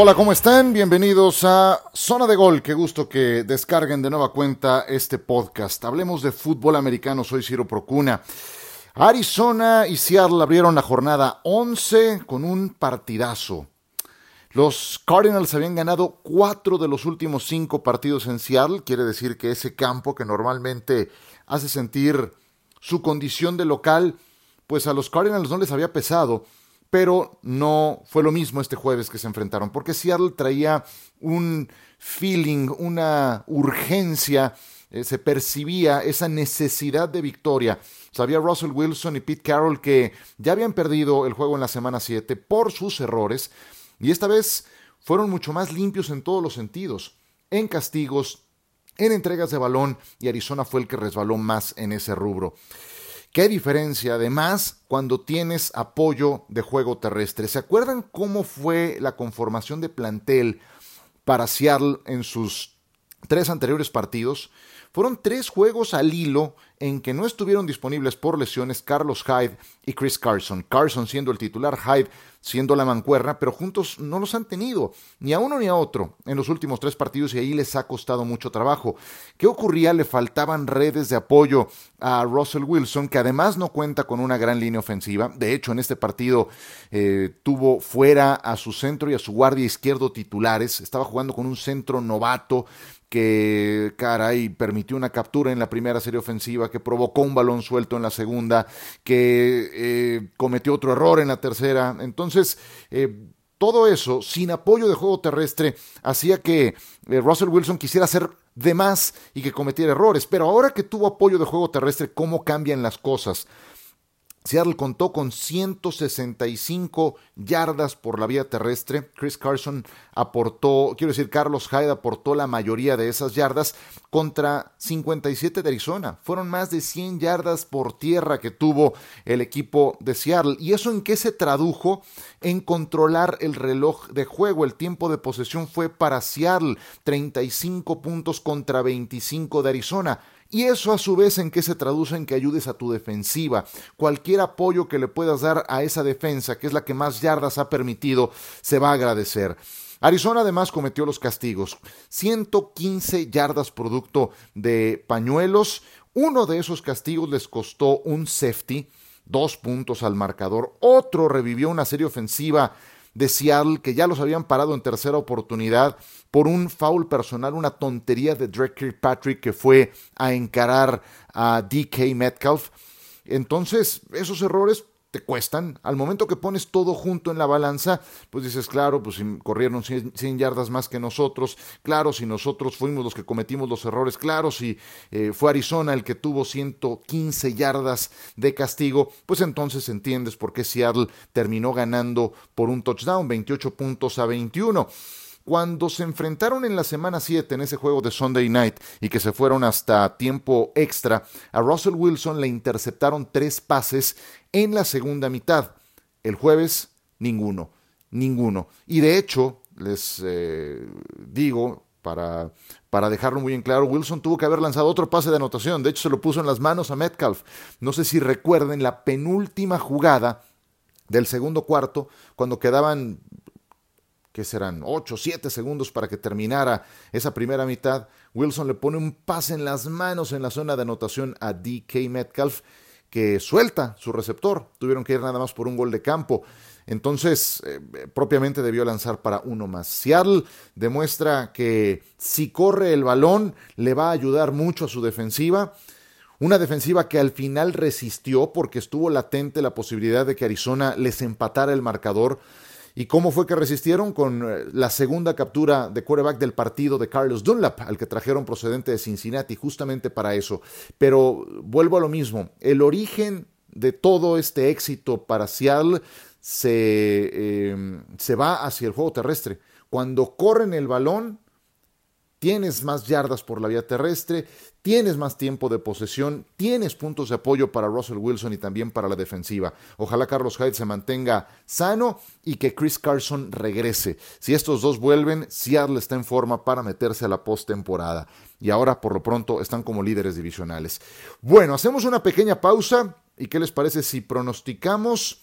Hola, ¿cómo están? Bienvenidos a Zona de Gol. Qué gusto que descarguen de nueva cuenta este podcast. Hablemos de fútbol americano. Soy Ciro Procuna. Arizona y Seattle abrieron la jornada 11 con un partidazo. Los Cardinals habían ganado cuatro de los últimos cinco partidos en Seattle. Quiere decir que ese campo que normalmente hace sentir su condición de local, pues a los Cardinals no les había pesado pero no fue lo mismo este jueves que se enfrentaron, porque Seattle traía un feeling, una urgencia, eh, se percibía esa necesidad de victoria. Sabía Russell Wilson y Pete Carroll que ya habían perdido el juego en la semana 7 por sus errores, y esta vez fueron mucho más limpios en todos los sentidos, en castigos, en entregas de balón, y Arizona fue el que resbaló más en ese rubro. Qué diferencia, además, cuando tienes apoyo de juego terrestre. ¿Se acuerdan cómo fue la conformación de plantel para Seattle en sus tres anteriores partidos? Fueron tres juegos al hilo en que no estuvieron disponibles por lesiones Carlos Hyde y Chris Carson. Carson siendo el titular, Hyde siendo la mancuerna, pero juntos no los han tenido, ni a uno ni a otro, en los últimos tres partidos y ahí les ha costado mucho trabajo. ¿Qué ocurría? Le faltaban redes de apoyo a Russell Wilson, que además no cuenta con una gran línea ofensiva. De hecho, en este partido eh, tuvo fuera a su centro y a su guardia izquierdo titulares. Estaba jugando con un centro novato que, caray, permitió una captura en la primera serie ofensiva, que provocó un balón suelto en la segunda, que eh, cometió otro error en la tercera. Entonces, eh, todo eso, sin apoyo de juego terrestre, hacía que eh, Russell Wilson quisiera hacer de más y que cometiera errores. Pero ahora que tuvo apoyo de juego terrestre, ¿cómo cambian las cosas? Seattle contó con 165 yardas por la vía terrestre. Chris Carson aportó, quiero decir, Carlos Hyde aportó la mayoría de esas yardas contra 57 de Arizona. Fueron más de 100 yardas por tierra que tuvo el equipo de Seattle. ¿Y eso en qué se tradujo? En controlar el reloj de juego. El tiempo de posesión fue para Seattle, 35 puntos contra 25 de Arizona. Y eso a su vez en qué se traduce en que ayudes a tu defensiva. Cualquier apoyo que le puedas dar a esa defensa, que es la que más yardas ha permitido, se va a agradecer. Arizona además cometió los castigos. 115 yardas producto de pañuelos. Uno de esos castigos les costó un safety, dos puntos al marcador. Otro revivió una serie ofensiva de Seattle que ya los habían parado en tercera oportunidad por un foul personal, una tontería de Drake Kirkpatrick que fue a encarar a DK Metcalf. Entonces, esos errores te cuestan. Al momento que pones todo junto en la balanza, pues dices, claro, pues corrieron 100, yardas más que nosotros, claro, si nosotros fuimos los que cometimos los errores, claro, si eh, fue Arizona el que tuvo 115 yardas de castigo, pues entonces entiendes por qué Seattle terminó ganando por un touchdown, 28 puntos a 21 cuando se enfrentaron en la semana 7 en ese juego de Sunday Night y que se fueron hasta tiempo extra, a Russell Wilson le interceptaron tres pases en la segunda mitad. El jueves, ninguno, ninguno. Y de hecho, les eh, digo, para, para dejarlo muy en claro, Wilson tuvo que haber lanzado otro pase de anotación. De hecho, se lo puso en las manos a Metcalf. No sé si recuerden la penúltima jugada del segundo cuarto, cuando quedaban que serán 8 o 7 segundos para que terminara esa primera mitad, Wilson le pone un pase en las manos en la zona de anotación a DK Metcalf, que suelta su receptor. Tuvieron que ir nada más por un gol de campo. Entonces, eh, propiamente debió lanzar para uno más. Seattle demuestra que si corre el balón, le va a ayudar mucho a su defensiva. Una defensiva que al final resistió porque estuvo latente la posibilidad de que Arizona les empatara el marcador ¿Y cómo fue que resistieron? Con eh, la segunda captura de quarterback del partido de Carlos Dunlap, al que trajeron procedente de Cincinnati, justamente para eso. Pero vuelvo a lo mismo, el origen de todo este éxito para Seattle se, em, se va hacia el juego terrestre. Cuando corren el balón, tienes más yardas por la vía terrestre, tienes más tiempo de posesión, tienes puntos de apoyo para Russell Wilson y también para la defensiva. Ojalá Carlos Hyde se mantenga sano y que Chris Carson regrese. Si estos dos vuelven, Seattle está en forma para meterse a la postemporada. Y ahora, por lo pronto, están como líderes divisionales. Bueno, hacemos una pequeña pausa. ¿Y qué les parece si pronosticamos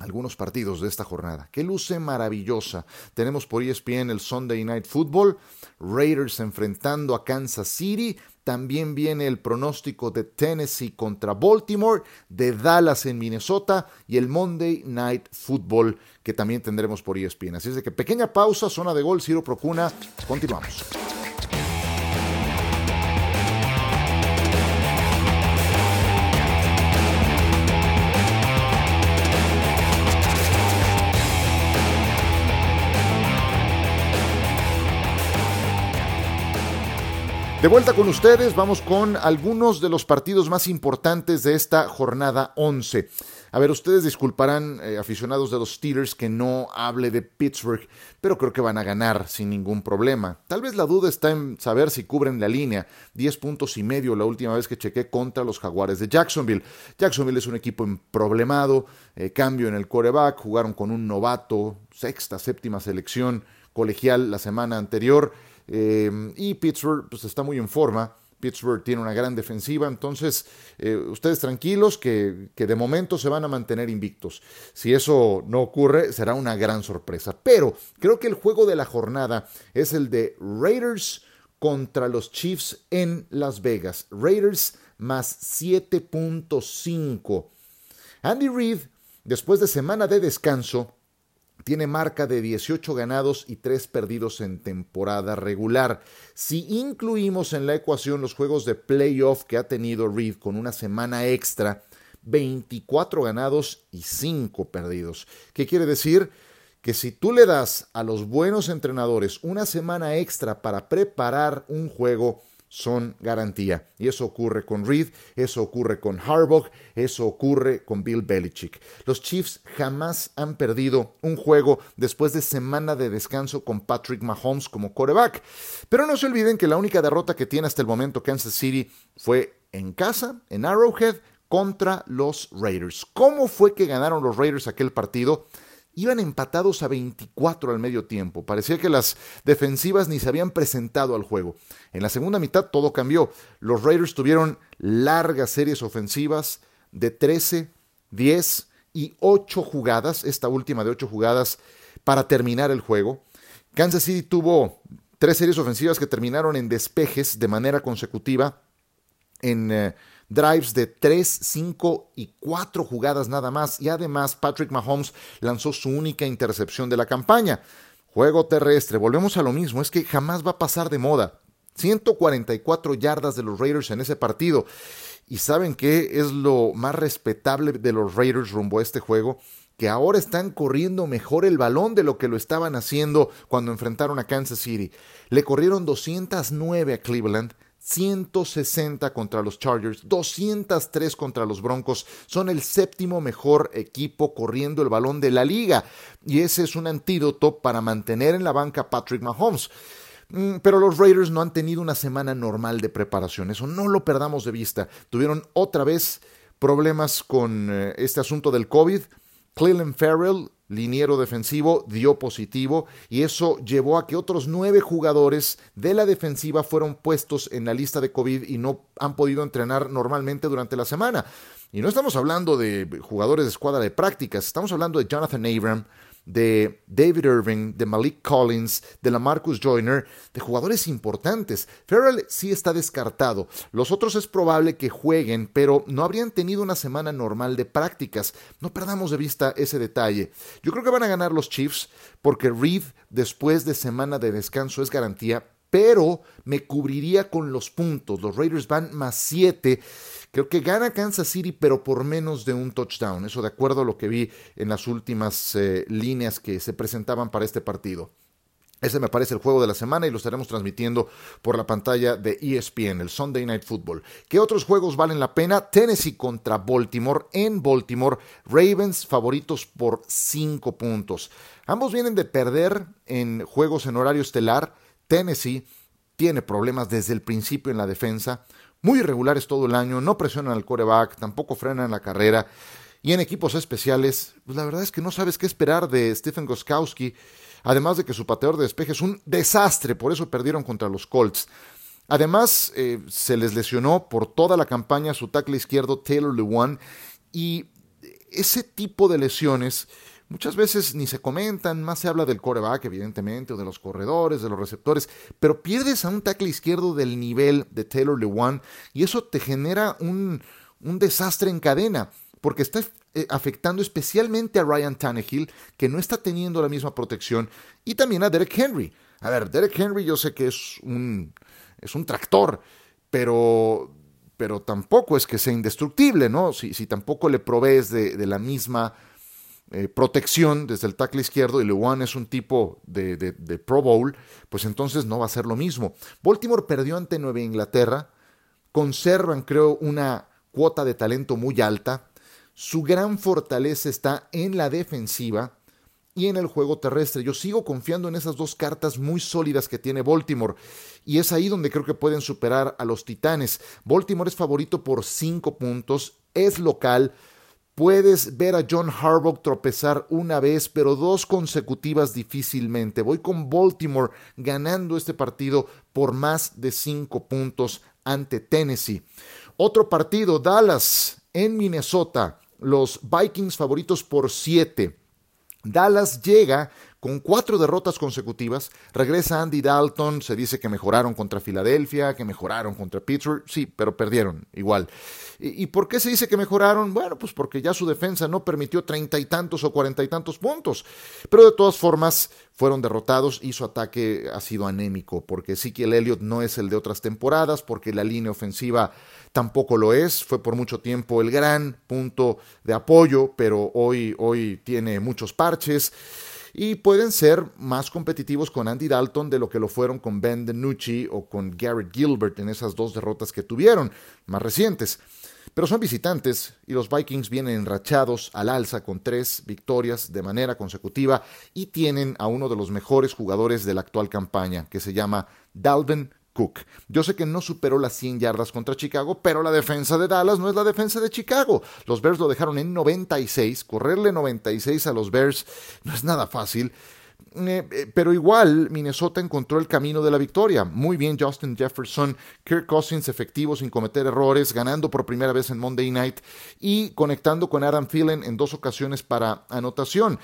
algunos partidos de esta jornada, que luce maravillosa. Tenemos por ESPN el Sunday Night Football, Raiders enfrentando a Kansas City, también viene el pronóstico de Tennessee contra Baltimore, de Dallas en Minnesota y el Monday Night Football que también tendremos por ESPN. Así es de que pequeña pausa, zona de gol, Ciro Procuna, continuamos. De vuelta con ustedes, vamos con algunos de los partidos más importantes de esta jornada 11. A ver, ustedes disculparán, eh, aficionados de los Steelers, que no hable de Pittsburgh, pero creo que van a ganar sin ningún problema. Tal vez la duda está en saber si cubren la línea. 10 puntos y medio la última vez que chequé contra los Jaguares de Jacksonville. Jacksonville es un equipo problemado, eh, cambio en el coreback, jugaron con un novato, sexta, séptima selección colegial la semana anterior eh, y Pittsburgh pues, está muy en forma. Pittsburgh tiene una gran defensiva, entonces eh, ustedes tranquilos que, que, de momento se van a mantener invictos. Si eso no ocurre, será una gran sorpresa. Pero creo que el juego de la jornada es el de Raiders contra los Chiefs en Las Vegas. Raiders más 7.5. Andy Reid, después de semana de descanso, tiene marca de 18 ganados y 3 perdidos en temporada regular. Si incluimos en la ecuación los juegos de playoff que ha tenido Reed con una semana extra, 24 ganados y 5 perdidos. ¿Qué quiere decir? Que si tú le das a los buenos entrenadores una semana extra para preparar un juego, son garantía. Y eso ocurre con Reed, eso ocurre con Harbaugh, eso ocurre con Bill Belichick. Los Chiefs jamás han perdido un juego después de semana de descanso con Patrick Mahomes como quarterback. Pero no se olviden que la única derrota que tiene hasta el momento Kansas City fue en casa, en Arrowhead, contra los Raiders. ¿Cómo fue que ganaron los Raiders aquel partido? Iban empatados a 24 al medio tiempo. Parecía que las defensivas ni se habían presentado al juego. En la segunda mitad todo cambió. Los Raiders tuvieron largas series ofensivas de 13, 10 y 8 jugadas, esta última de 8 jugadas, para terminar el juego. Kansas City tuvo tres series ofensivas que terminaron en despejes de manera consecutiva en eh, drives de 3, 5 y 4 jugadas nada más. Y además Patrick Mahomes lanzó su única intercepción de la campaña. Juego terrestre, volvemos a lo mismo, es que jamás va a pasar de moda. 144 yardas de los Raiders en ese partido. ¿Y saben qué es lo más respetable de los Raiders rumbo a este juego? que ahora están corriendo mejor el balón de lo que lo estaban haciendo cuando enfrentaron a Kansas City. Le corrieron 209 a Cleveland, 160 contra los Chargers, 203 contra los Broncos. Son el séptimo mejor equipo corriendo el balón de la liga. Y ese es un antídoto para mantener en la banca Patrick Mahomes. Mm, pero los Raiders no han tenido una semana normal de preparación. Eso no lo perdamos de vista. Tuvieron otra vez problemas con eh, este asunto del COVID. Cleveland Farrell liniero defensivo, dio positivo y eso llevó a que otros nueve jugadores de la defensiva fueron puestos en la lista de COVID y no han podido entrenar normalmente durante la semana. Y no estamos hablando de jugadores de escuadra de prácticas, estamos hablando de Jonathan Abram, de David Irving, de Malik Collins, de la Marcus Joyner, de jugadores importantes. Farrell sí está descartado. Los otros es probable que jueguen, pero no habrían tenido una semana normal de prácticas. No perdamos de vista ese detalle. Yo creo que van a ganar los Chiefs porque Reed después de semana de descanso es garantía, pero me cubriría con los puntos. Los Raiders van más 7 Creo que gana Kansas City, pero por menos de un touchdown. Eso de acuerdo a lo que vi en las últimas eh, líneas que se presentaban para este partido. Ese me parece el juego de la semana y lo estaremos transmitiendo por la pantalla de ESPN, el Sunday Night Football. ¿Qué otros juegos valen la pena? Tennessee contra Baltimore en Baltimore. Ravens favoritos por 5 puntos. Ambos vienen de perder en juegos en horario estelar. Tennessee tiene problemas desde el principio en la defensa muy irregulares todo el año, no presionan al coreback, tampoco frenan la carrera. Y en equipos especiales, pues la verdad es que no sabes qué esperar de Stephen Goskowski, además de que su pateador de despeje es un desastre, por eso perdieron contra los Colts. Además, eh, se les lesionó por toda la campaña su tackle izquierdo Taylor Lewan y ese tipo de lesiones muchas veces ni se comentan, más se habla del coreback, evidentemente, o de los corredores, de los receptores, pero pierdes a un tackle izquierdo del nivel de Taylor Lewan y eso te genera un, un desastre en cadena, porque está eh, afectando especialmente a Ryan Tannehill, que no está teniendo la misma protección, y también a Derek Henry. A ver, Derek Henry yo sé que es un, es un tractor, pero, pero tampoco es que sea indestructible, ¿no? Si, si tampoco le provees de, de la misma eh, protección desde el tackle izquierdo y Lewan es un tipo de, de, Pro Bowl, pues entonces no va a ser lo mismo. Baltimore perdió ante Nueva Inglaterra, conservan creo una cuota de talento muy alta, su gran fortaleza está en la defensiva y en el juego terrestre. Yo sigo confiando en esas dos cartas muy sólidas que tiene Baltimore y es ahí donde creo que pueden superar a los Titanes. Baltimore es favorito por 5 puntos, es local, Puedes ver a John Harbaugh tropezar una vez, pero dos consecutivas difícilmente. Voy con Baltimore ganando este partido por más de cinco puntos ante Tennessee. Otro partido, Dallas en Minnesota. Los Vikings favoritos por siete. Dallas llega con cuatro derrotas consecutivas, regresa Andy Dalton, se dice que mejoraron contra Filadelfia, que mejoraron contra Pittsburgh, sí, pero perdieron igual. ¿Y, por qué se dice que mejoraron? Bueno, pues porque ya su defensa no permitió treinta y tantos o cuarenta y tantos puntos, pero de todas formas fueron derrotados y su ataque ha sido anémico, porque el Elliott no es el de otras temporadas, porque la línea ofensiva tampoco lo es, fue por mucho tiempo el gran punto de apoyo, pero hoy, hoy tiene muchos parches y pueden ser más competitivos con Andy Dalton de lo que lo fueron con Ben DiNucci o con Garrett Gilbert en esas dos derrotas que tuvieron, más recientes. Pero son visitantes y los Vikings vienen enrachados al alza con tres victorias de manera consecutiva y tienen a uno de los mejores jugadores de la actual campaña, que se llama Dalvin Cook. Yo sé que no superó las 100 yardas contra Chicago, pero la defensa de Dallas no es la defensa de Chicago. Los Bears lo dejaron en 96. Correrle 96 a los Bears no es nada fácil. Eh, eh, pero igual Minnesota encontró el camino de la victoria. Muy bien Justin Jefferson, Kirk Cousins efectivo sin cometer errores, ganando por primera vez en Monday Night y conectando con Adam Thielen en dos ocasiones para anotación.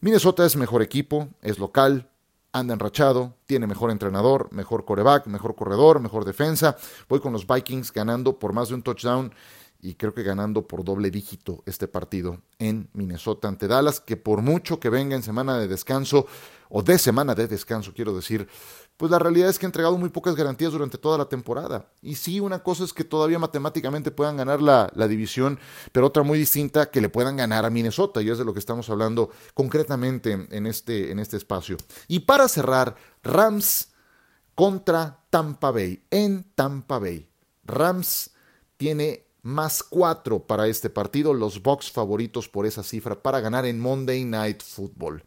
Minnesota es mejor equipo, es local, anda enrachado, tiene mejor entrenador, mejor coreback, mejor corredor, mejor defensa. Voy con los Vikings ganando por más de un touchdown y creo que ganando por doble dígito este partido en Minnesota ante Dallas, que por mucho que venga en semana de descanso, o de semana de descanso, quiero decir, pues la realidad es que ha entregado muy pocas garantías durante toda la temporada. Y sí, una cosa es que todavía matemáticamente puedan ganar la, la, división, pero otra muy distinta que le puedan ganar a Minnesota, y es de lo que estamos hablando concretamente en este, en este espacio. Y para cerrar, Rams contra Tampa Bay, en Tampa Bay. Rams tiene más cuatro para este partido, los Bucks favoritos por esa cifra para ganar en Monday Night Football.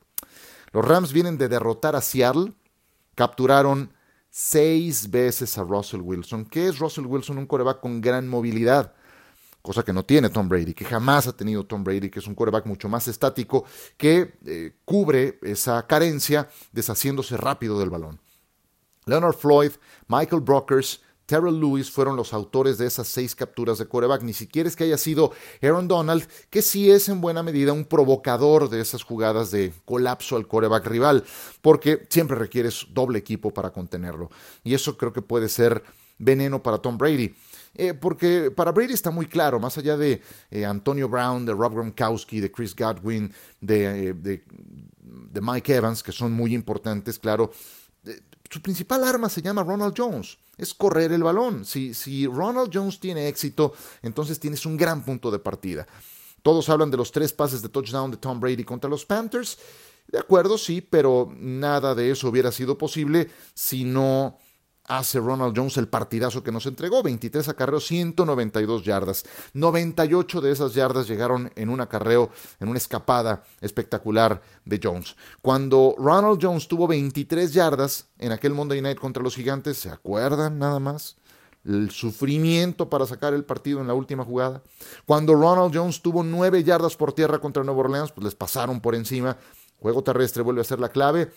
Los Rams vienen de derrotar a Seattle, capturaron seis veces a Russell Wilson. ¿Qué es Russell Wilson? Un coreback con gran movilidad, cosa que no tiene Tom Brady, que jamás ha tenido Tom Brady, que es un coreback mucho más estático, que eh, cubre esa carencia deshaciéndose rápido del balón. Leonard Floyd, Michael Brockers, Terrell Lewis fueron los autores de esas seis capturas de coreback. Ni siquiera es que haya sido Aaron Donald, que sí es en buena medida un provocador de esas jugadas de colapso al coreback rival, porque siempre requieres doble equipo para contenerlo. Y eso creo que puede ser veneno para Tom Brady. Eh, porque para Brady está muy claro, más allá de eh, Antonio Brown, de Rob Gronkowski, de Chris Godwin, de, eh, Mike Evans, que son muy importantes, claro, su principal arma se llama Ronald Jones, es correr el balón. Si, si Ronald Jones tiene éxito, entonces tienes un gran punto de partida. Todos hablan de los tres pases de touchdown de Tom Brady contra los Panthers. De acuerdo, sí, pero nada de eso hubiera sido posible si no hace Ronald Jones el partidazo que nos entregó, 23 acarreos, 192 yardas. 98 de esas yardas llegaron en un acarreo, en una escapada espectacular de Jones. Cuando Ronald Jones tuvo 23 yardas en aquel Monday Night contra los Gigantes, ¿se acuerdan nada más? el sufrimiento para sacar el partido en la última jugada. Cuando Ronald Jones tuvo 9 yardas por tierra contra Nueva Orleans, pues les pasaron por encima. Juego terrestre vuelve a ser la clave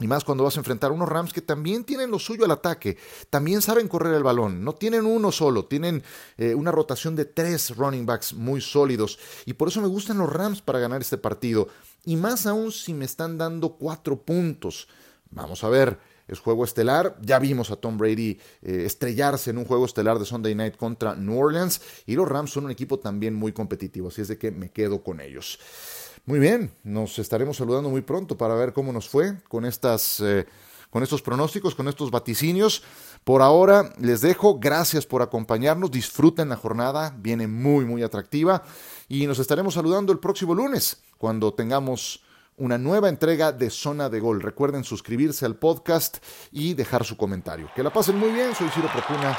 Y más cuando vas a enfrentar unos Rams que también tienen lo suyo al ataque, también saben correr el balón, no tienen uno solo, tienen eh, una rotación de tres running backs muy sólidos. Y por eso me gustan los Rams para ganar este partido. Y más aún si me están dando cuatro puntos. Vamos a ver, es juego estelar. Ya vimos a Tom Brady eh, estrellarse en un juego estelar de Sunday Night contra New Orleans. Y los Rams son un equipo también muy competitivo, así es de que me quedo con ellos. Muy bien, nos estaremos saludando muy pronto para ver cómo nos fue con estas... Eh, con estos pronósticos, con estos vaticinios. Por ahora les dejo, gracias por acompañarnos, disfruten la jornada, viene muy, muy atractiva y nos estaremos saludando el próximo lunes cuando tengamos una nueva entrega de Zona de Gol. Recuerden suscribirse al podcast y dejar su comentario. Que la pasen muy bien, soy Ciro Procuna.